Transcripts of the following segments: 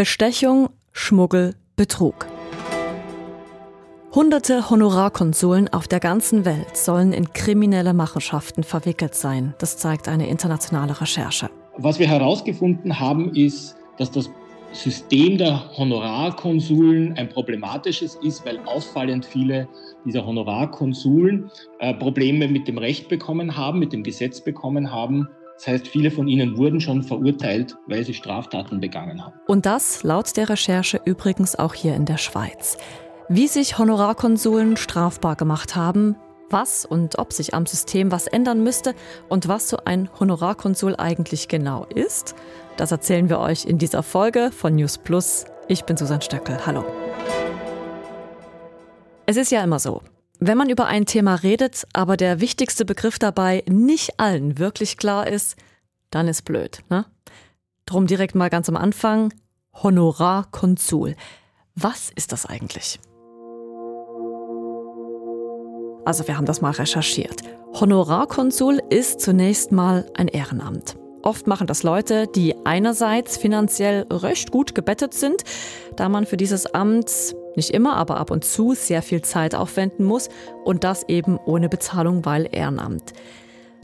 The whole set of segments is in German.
Bestechung, Schmuggel, Betrug. Hunderte Honorarkonsuln auf der ganzen Welt sollen in kriminelle Machenschaften verwickelt sein. Das zeigt eine internationale Recherche. Was wir herausgefunden haben, ist, dass das System der Honorarkonsuln ein problematisches ist, weil auffallend viele dieser Honorarkonsuln äh, Probleme mit dem Recht bekommen haben, mit dem Gesetz bekommen haben. Das heißt, viele von ihnen wurden schon verurteilt, weil sie Straftaten begangen haben. Und das laut der Recherche übrigens auch hier in der Schweiz wie sich Honorarkonsuln strafbar gemacht haben, was und ob sich am System was ändern müsste und was so ein Honorarkonsul eigentlich genau ist, das erzählen wir euch in dieser Folge von News Plus. Ich bin Susanne Stöckel. Hallo. Es ist ja immer so, wenn man über ein Thema redet, aber der wichtigste Begriff dabei nicht allen wirklich klar ist, dann ist blöd. Ne? Drum direkt mal ganz am Anfang Honorarkonsul. Was ist das eigentlich? Also wir haben das mal recherchiert. Honorarkonsul ist zunächst mal ein Ehrenamt. Oft machen das Leute, die einerseits finanziell recht gut gebettet sind, da man für dieses Amt nicht immer, aber ab und zu sehr viel Zeit aufwenden muss und das eben ohne Bezahlung, weil Ehrenamt.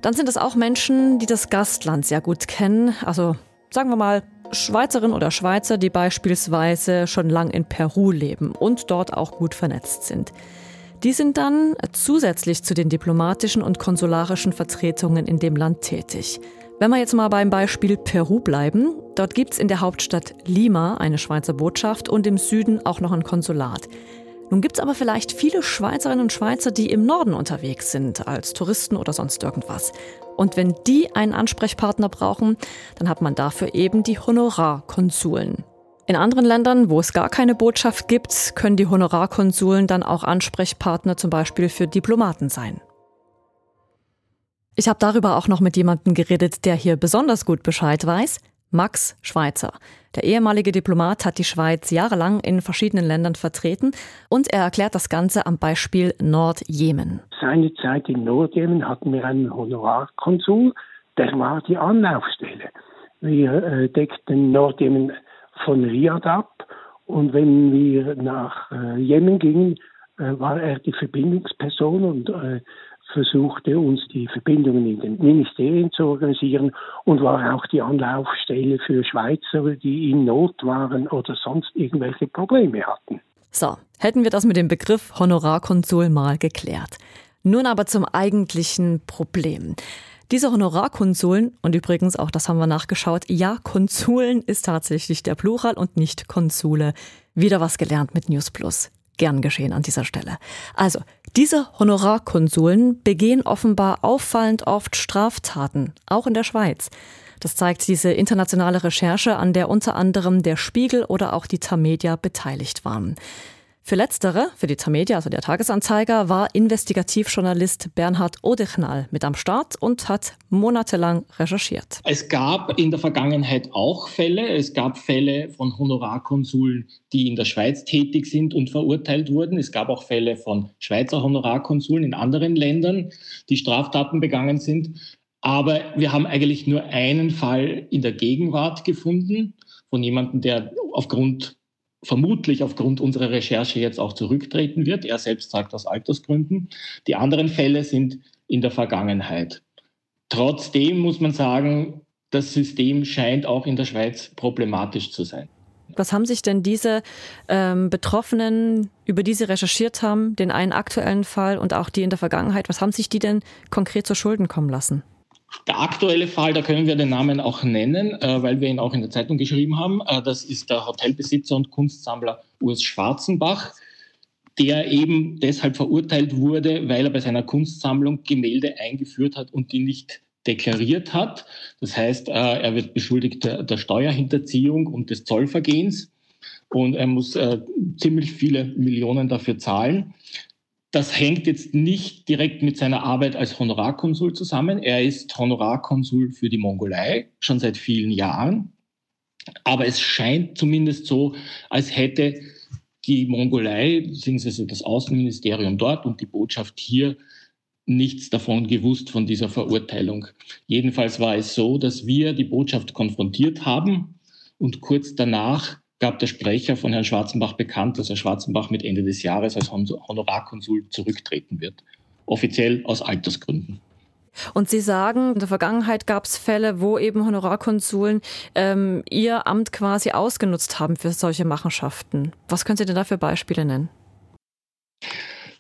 Dann sind es auch Menschen, die das Gastland sehr gut kennen, also sagen wir mal Schweizerinnen oder Schweizer, die beispielsweise schon lang in Peru leben und dort auch gut vernetzt sind. Die sind dann zusätzlich zu den diplomatischen und konsularischen Vertretungen in dem Land tätig. Wenn wir jetzt mal beim Beispiel Peru bleiben, dort gibt es in der Hauptstadt Lima eine Schweizer Botschaft und im Süden auch noch ein Konsulat. Nun gibt es aber vielleicht viele Schweizerinnen und Schweizer, die im Norden unterwegs sind, als Touristen oder sonst irgendwas. Und wenn die einen Ansprechpartner brauchen, dann hat man dafür eben die Honorarkonsuln. In anderen Ländern, wo es gar keine Botschaft gibt, können die Honorarkonsuln dann auch Ansprechpartner zum Beispiel für Diplomaten sein. Ich habe darüber auch noch mit jemandem geredet, der hier besonders gut Bescheid weiß. Max Schweizer. Der ehemalige Diplomat hat die Schweiz jahrelang in verschiedenen Ländern vertreten und er erklärt das Ganze am Beispiel Nordjemen. Seine Zeit in Nordjemen hatten wir einen Honorarkonsul, der war die Anlaufstelle. Wir äh, deckten Nordjemen von Riyadh ab. Und wenn wir nach äh, Jemen gingen, äh, war er die Verbindungsperson und versuchte uns die Verbindungen in den Ministerien zu organisieren und war auch die Anlaufstelle für Schweizer, die in Not waren oder sonst irgendwelche Probleme hatten. So, hätten wir das mit dem Begriff Honorarkonsul mal geklärt. Nun aber zum eigentlichen Problem. Diese Honorarkonsuln, und übrigens auch das haben wir nachgeschaut, ja, Konsuln ist tatsächlich der Plural und nicht Konsule. Wieder was gelernt mit News Plus. Gern geschehen an dieser Stelle. Also, diese Honorarkonsuln begehen offenbar auffallend oft Straftaten, auch in der Schweiz. Das zeigt diese internationale Recherche, an der unter anderem der Spiegel oder auch die Tamedia beteiligt waren. Für letztere, für die Tamedia, also der Tagesanzeiger, war Investigativjournalist Bernhard Odechnal mit am Start und hat monatelang recherchiert. Es gab in der Vergangenheit auch Fälle. Es gab Fälle von Honorarkonsuln, die in der Schweiz tätig sind und verurteilt wurden. Es gab auch Fälle von Schweizer Honorarkonsuln in anderen Ländern, die Straftaten begangen sind. Aber wir haben eigentlich nur einen Fall in der Gegenwart gefunden von jemandem, der aufgrund vermutlich aufgrund unserer Recherche jetzt auch zurücktreten wird. Er selbst sagt aus Altersgründen. Die anderen Fälle sind in der Vergangenheit. Trotzdem muss man sagen, das System scheint auch in der Schweiz problematisch zu sein. Was haben sich denn diese ähm, Betroffenen, über die Sie recherchiert haben, den einen aktuellen Fall und auch die in der Vergangenheit, was haben sich die denn konkret zu Schulden kommen lassen? Der aktuelle Fall, da können wir den Namen auch nennen, äh, weil wir ihn auch in der Zeitung geschrieben haben. Äh, das ist der Hotelbesitzer und Kunstsammler Urs Schwarzenbach, der eben deshalb verurteilt wurde, weil er bei seiner Kunstsammlung Gemälde eingeführt hat und die nicht deklariert hat. Das heißt, äh, er wird beschuldigt der, Steuerhinterziehung und des Zollvergehens und er muss äh, ziemlich viele Millionen dafür zahlen. Das hängt jetzt nicht direkt mit seiner Arbeit als Honorarkonsul zusammen. Er ist Honorarkonsul für die Mongolei schon seit vielen Jahren. Aber es scheint zumindest so, als hätte die Mongolei, beziehungsweise das Außenministerium dort und die Botschaft hier nichts davon gewusst von dieser Verurteilung. Jedenfalls war es so, dass wir die Botschaft konfrontiert haben und kurz danach gab der Sprecher von Herrn Schwarzenbach bekannt, dass Herr Schwarzenbach mit Ende des Jahres als Honorarkonsul zurücktreten wird. Offiziell aus Altersgründen. Und Sie sagen, in der Vergangenheit gab es Fälle, wo eben Honorarkonsuln ähm, ihr Amt quasi ausgenutzt haben für solche Machenschaften. Was können Sie denn da für Beispiele nennen?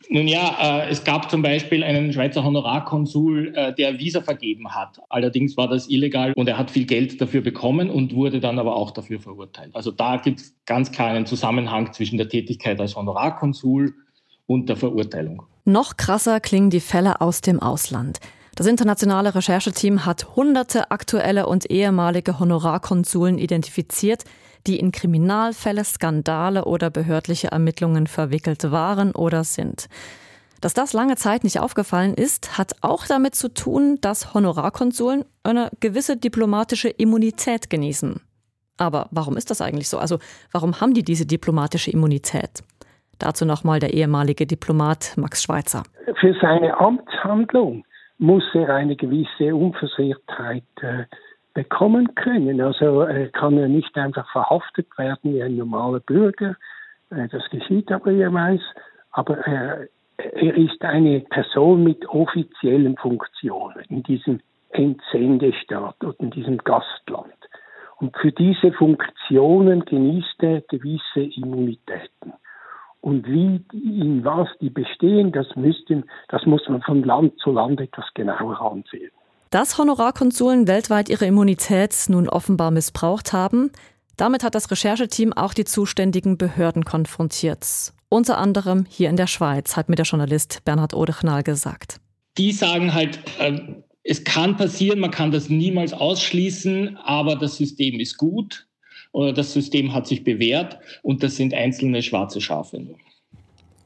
Nun ja, äh, es gab zum Beispiel einen Schweizer Honorarkonsul, äh, der Visa vergeben hat. Allerdings war das illegal und er hat viel Geld dafür bekommen und wurde dann aber auch dafür verurteilt. Also da gibt es ganz klar einen Zusammenhang zwischen der Tätigkeit als Honorarkonsul und der Verurteilung. Noch krasser klingen die Fälle aus dem Ausland. Das internationale Rechercheteam hat hunderte aktuelle und ehemalige Honorarkonsuln identifiziert, die in Kriminalfälle, Skandale oder behördliche Ermittlungen verwickelt waren oder sind. Dass das lange Zeit nicht aufgefallen ist, hat auch damit zu tun, dass Honorarkonsuln eine gewisse diplomatische Immunität genießen. Aber warum ist das eigentlich so? Also warum haben die diese diplomatische Immunität? Dazu nochmal der ehemalige Diplomat Max Schweitzer. Für seine Amtshandlung muss er eine gewisse Unversehrtheit äh, bekommen können. Also äh, kann er nicht einfach verhaftet werden wie ein normaler Bürger. Äh, das geschieht aber jeweils. Aber er, er ist eine Person mit offiziellen Funktionen in diesem Entsendestaat oder in diesem Gastland. Und für diese Funktionen genießt er gewisse Immunitäten und wie, in was die bestehen, das, müssten, das muss man von Land zu Land etwas genauer ansehen. Dass Honorarkonsuln weltweit ihre Immunität nun offenbar missbraucht haben, damit hat das Rechercheteam auch die zuständigen Behörden konfrontiert. Unter anderem hier in der Schweiz, hat mir der Journalist Bernhard Odechnal gesagt. Die sagen halt, äh, es kann passieren, man kann das niemals ausschließen, aber das System ist gut das System hat sich bewährt und das sind einzelne schwarze Schafe.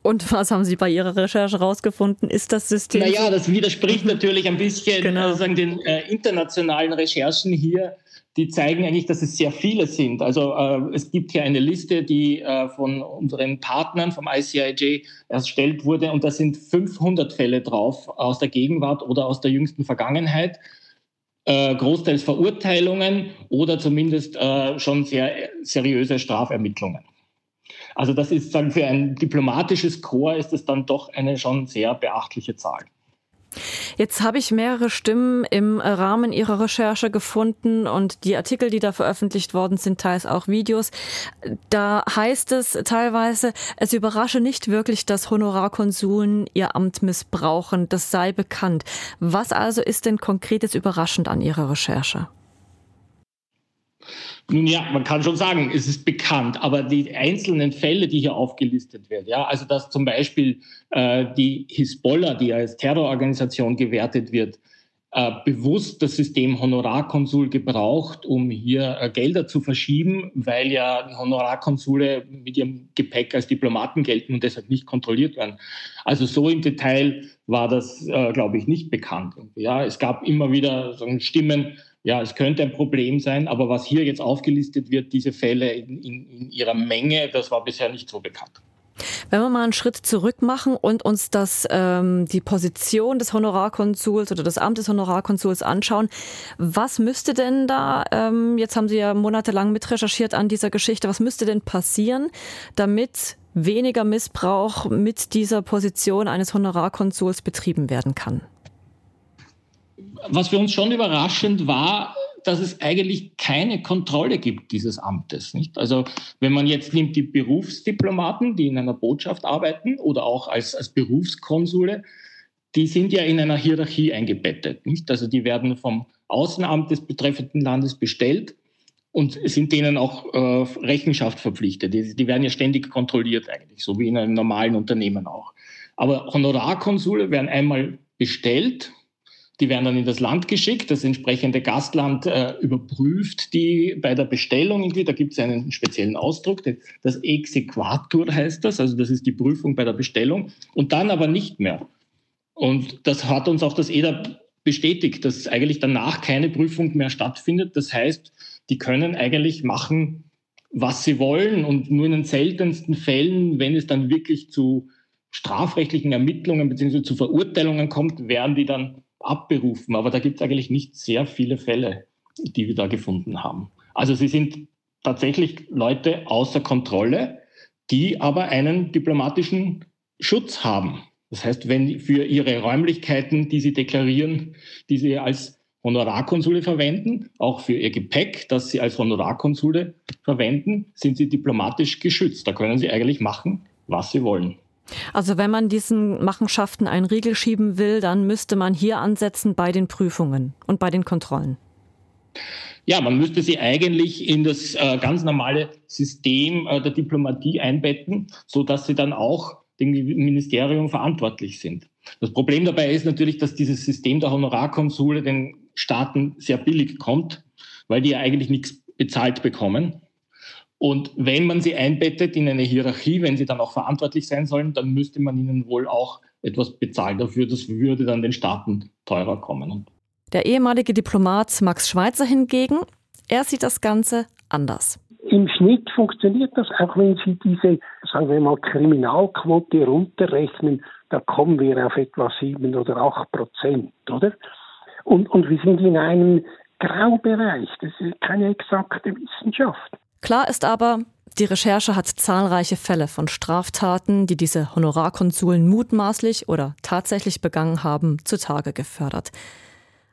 Und was haben Sie bei Ihrer Recherche herausgefunden? Ist das System? Naja, das widerspricht natürlich ein bisschen genau. äh, den äh, internationalen Recherchen hier. Die zeigen eigentlich, dass es sehr viele sind. Also äh, es gibt hier eine Liste, die äh, von unseren Partnern vom ICIJ erstellt wurde und da sind 500 Fälle drauf aus der Gegenwart oder aus der jüngsten Vergangenheit äh, großteils Verurteilungen oder zumindest äh, schon sehr seriöse Strafermittlungen. Also das ist dann für ein diplomatisches Korps ist es dann doch eine schon sehr beachtliche Zahl. Jetzt habe ich mehrere Stimmen im Rahmen Ihrer Recherche gefunden und die Artikel, die da veröffentlicht worden sind, teils auch Videos. Da heißt es teilweise, es überrasche nicht wirklich, dass Honorarkonsuln ihr Amt missbrauchen. Das sei bekannt. Was also ist denn konkretes überraschend an Ihrer Recherche? Nun ja, man kann schon sagen, es ist bekannt, aber die einzelnen Fälle, die hier aufgelistet werden, ja, also dass zum Beispiel äh, die Hisbollah, die als Terrororganisation gewertet wird, äh, bewusst das System Honorarkonsul gebraucht, um hier äh, Gelder zu verschieben, weil ja Honorarkonsule mit ihrem Gepäck als Diplomaten gelten und deshalb nicht kontrolliert werden. Also so im Detail war das, äh, glaube ich, nicht bekannt. Ja, es gab immer wieder so Stimmen, ja, es könnte ein Problem sein, aber was hier jetzt aufgelistet wird, diese Fälle in, in, in ihrer Menge, das war bisher nicht so bekannt. Wenn wir mal einen Schritt zurück machen und uns das, ähm, die Position des Honorarkonsuls oder des Amtes Honorarkonsuls anschauen, was müsste denn da, ähm, jetzt haben Sie ja monatelang mit recherchiert an dieser Geschichte, was müsste denn passieren, damit weniger Missbrauch mit dieser Position eines Honorarkonsuls betrieben werden kann? Was für uns schon überraschend war, dass es eigentlich keine Kontrolle gibt dieses Amtes. Nicht? Also wenn man jetzt nimmt die Berufsdiplomaten, die in einer Botschaft arbeiten oder auch als, als Berufskonsule, die sind ja in einer Hierarchie eingebettet. Nicht? Also die werden vom Außenamt des betreffenden Landes bestellt und sind denen auch äh, Rechenschaft verpflichtet. Die, die werden ja ständig kontrolliert eigentlich, so wie in einem normalen Unternehmen auch. Aber Honorarkonsule werden einmal bestellt die werden dann in das Land geschickt. Das entsprechende Gastland äh, überprüft die bei der Bestellung irgendwie. Da gibt es einen speziellen Ausdruck. Das Exequatur heißt das. Also das ist die Prüfung bei der Bestellung. Und dann aber nicht mehr. Und das hat uns auch das EDA bestätigt, dass eigentlich danach keine Prüfung mehr stattfindet. Das heißt, die können eigentlich machen, was sie wollen. Und nur in den seltensten Fällen, wenn es dann wirklich zu strafrechtlichen Ermittlungen bzw. zu Verurteilungen kommt, werden die dann abberufen. Aber da gibt es eigentlich nicht sehr viele Fälle, die wir da gefunden haben. Also sie sind tatsächlich Leute außer Kontrolle, die aber einen diplomatischen Schutz haben. Das heißt, wenn für ihre Räumlichkeiten, die sie deklarieren, die sie als Honorarkonsule verwenden, auch für ihr Gepäck, das sie als Honorarkonsule verwenden, sind sie diplomatisch geschützt. Da können sie eigentlich machen, was sie wollen. Also wenn man diesen Machenschaften einen Riegel schieben will, dann müsste man hier ansetzen bei den Prüfungen und bei den Kontrollen. Ja, man müsste sie eigentlich in das äh, ganz normale System äh, der Diplomatie einbetten, so dass sie dann auch dem Ministerium verantwortlich sind. Das Problem dabei ist natürlich, dass dieses System der Honorarkonsule den Staaten sehr billig kommt, weil die ja eigentlich nichts bezahlt bekommen. Und wenn man sie einbettet in eine Hierarchie, wenn sie dann auch verantwortlich sein sollen, dann müsste man ihnen wohl auch etwas bezahlen dafür. Das würde dann den Staaten teurer kommen. Der ehemalige Diplomat Max Schweitzer hingegen, er sieht das Ganze anders. Im Schnitt funktioniert das, auch wenn Sie diese, sagen wir mal, Kriminalquote runterrechnen, da kommen wir auf etwa sieben oder acht Prozent, oder? Und, und wir sind in einem Graubereich. Das ist keine exakte Wissenschaft. Klar ist aber, die Recherche hat zahlreiche Fälle von Straftaten, die diese Honorarkonsuln mutmaßlich oder tatsächlich begangen haben, zutage gefördert.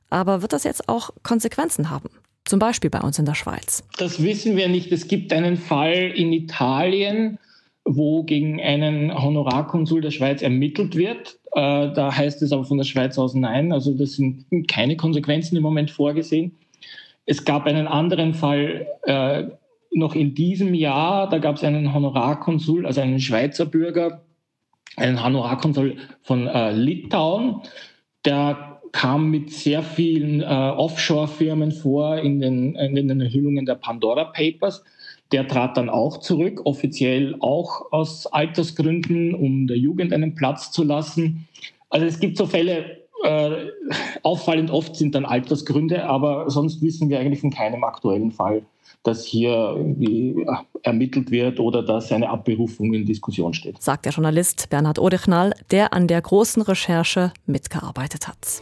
Aber wird das jetzt auch Konsequenzen haben? Zum Beispiel bei uns in der Schweiz. Das wissen wir nicht. Es gibt einen Fall in Italien, wo gegen einen Honorarkonsul der Schweiz ermittelt wird. Äh, da heißt es aber von der Schweiz aus nein. Also das sind keine Konsequenzen im Moment vorgesehen. Es gab einen anderen Fall äh, noch in diesem Jahr, da gab es einen Honorarkonsul, also einen Schweizer Bürger, einen Honorarkonsul von äh, Litauen, der kam mit sehr vielen äh, Offshore-Firmen vor in den, in den Enthüllungen der Pandora Papers. Der trat dann auch zurück, offiziell auch aus Altersgründen, um der Jugend einen Platz zu lassen. Also es gibt so Fälle, äh, auffallend oft sind dann Altersgründe, aber sonst wissen wir eigentlich von keinem aktuellen Fall, dass hier irgendwie ermittelt wird oder dass eine Abberufung in Diskussion steht. Sagt der Journalist Bernhard Odechnall, der an der großen Recherche mitgearbeitet hat.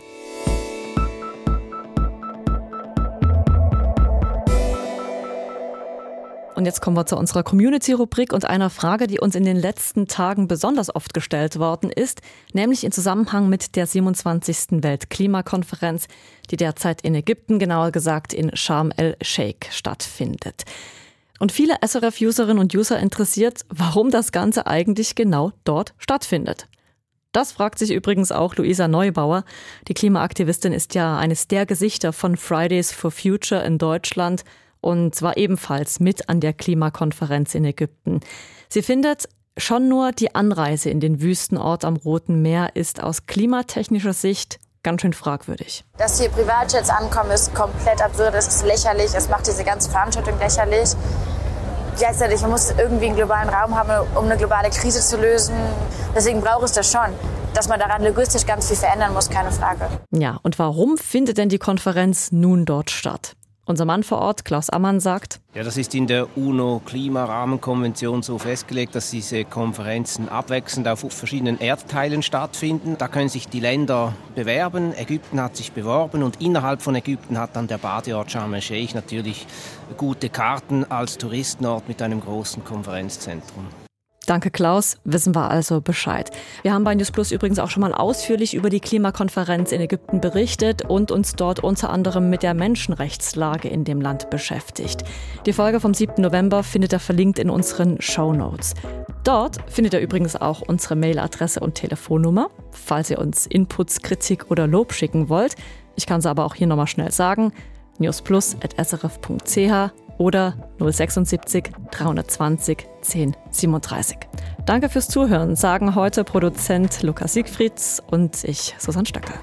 Und jetzt kommen wir zu unserer Community-Rubrik und einer Frage, die uns in den letzten Tagen besonders oft gestellt worden ist, nämlich in Zusammenhang mit der 27. Weltklimakonferenz, die derzeit in Ägypten, genauer gesagt in Sharm el-Sheikh stattfindet. Und viele SRF-Userinnen und User interessiert, warum das Ganze eigentlich genau dort stattfindet. Das fragt sich übrigens auch Luisa Neubauer. Die Klimaaktivistin ist ja eines der Gesichter von Fridays for Future in Deutschland und war ebenfalls mit an der Klimakonferenz in Ägypten. Sie findet, schon nur die Anreise in den Wüstenort am Roten Meer ist aus klimatechnischer Sicht ganz schön fragwürdig. Dass hier Privatjets ankommen, ist komplett absurd, es ist lächerlich, es macht diese ganze Veranstaltung lächerlich. Gleichzeitig, man muss irgendwie einen globalen Raum haben, um eine globale Krise zu lösen. Deswegen braucht es das schon. Dass man daran logistisch ganz viel verändern muss, keine Frage. Ja, und warum findet denn die Konferenz nun dort statt? Unser Mann vor Ort, Klaus Ammann, sagt, ja, das ist in der UNO-Klimarahmenkonvention so festgelegt, dass diese Konferenzen abwechselnd auf verschiedenen Erdteilen stattfinden. Da können sich die Länder bewerben. Ägypten hat sich beworben und innerhalb von Ägypten hat dann der Badeort Sharm el-Sheikh natürlich gute Karten als Touristenort mit einem großen Konferenzzentrum. Danke, Klaus. Wissen wir also Bescheid. Wir haben bei News Plus übrigens auch schon mal ausführlich über die Klimakonferenz in Ägypten berichtet und uns dort unter anderem mit der Menschenrechtslage in dem Land beschäftigt. Die Folge vom 7. November findet ihr verlinkt in unseren Show Notes. Dort findet ihr übrigens auch unsere Mailadresse und Telefonnummer, falls ihr uns Inputs, Kritik oder Lob schicken wollt. Ich kann es aber auch hier nochmal schnell sagen. newsplus.srf.ch oder 076 320 1037. Danke fürs Zuhören, sagen heute Produzent Lukas Siegfrieds und ich, Susanne Stöcker.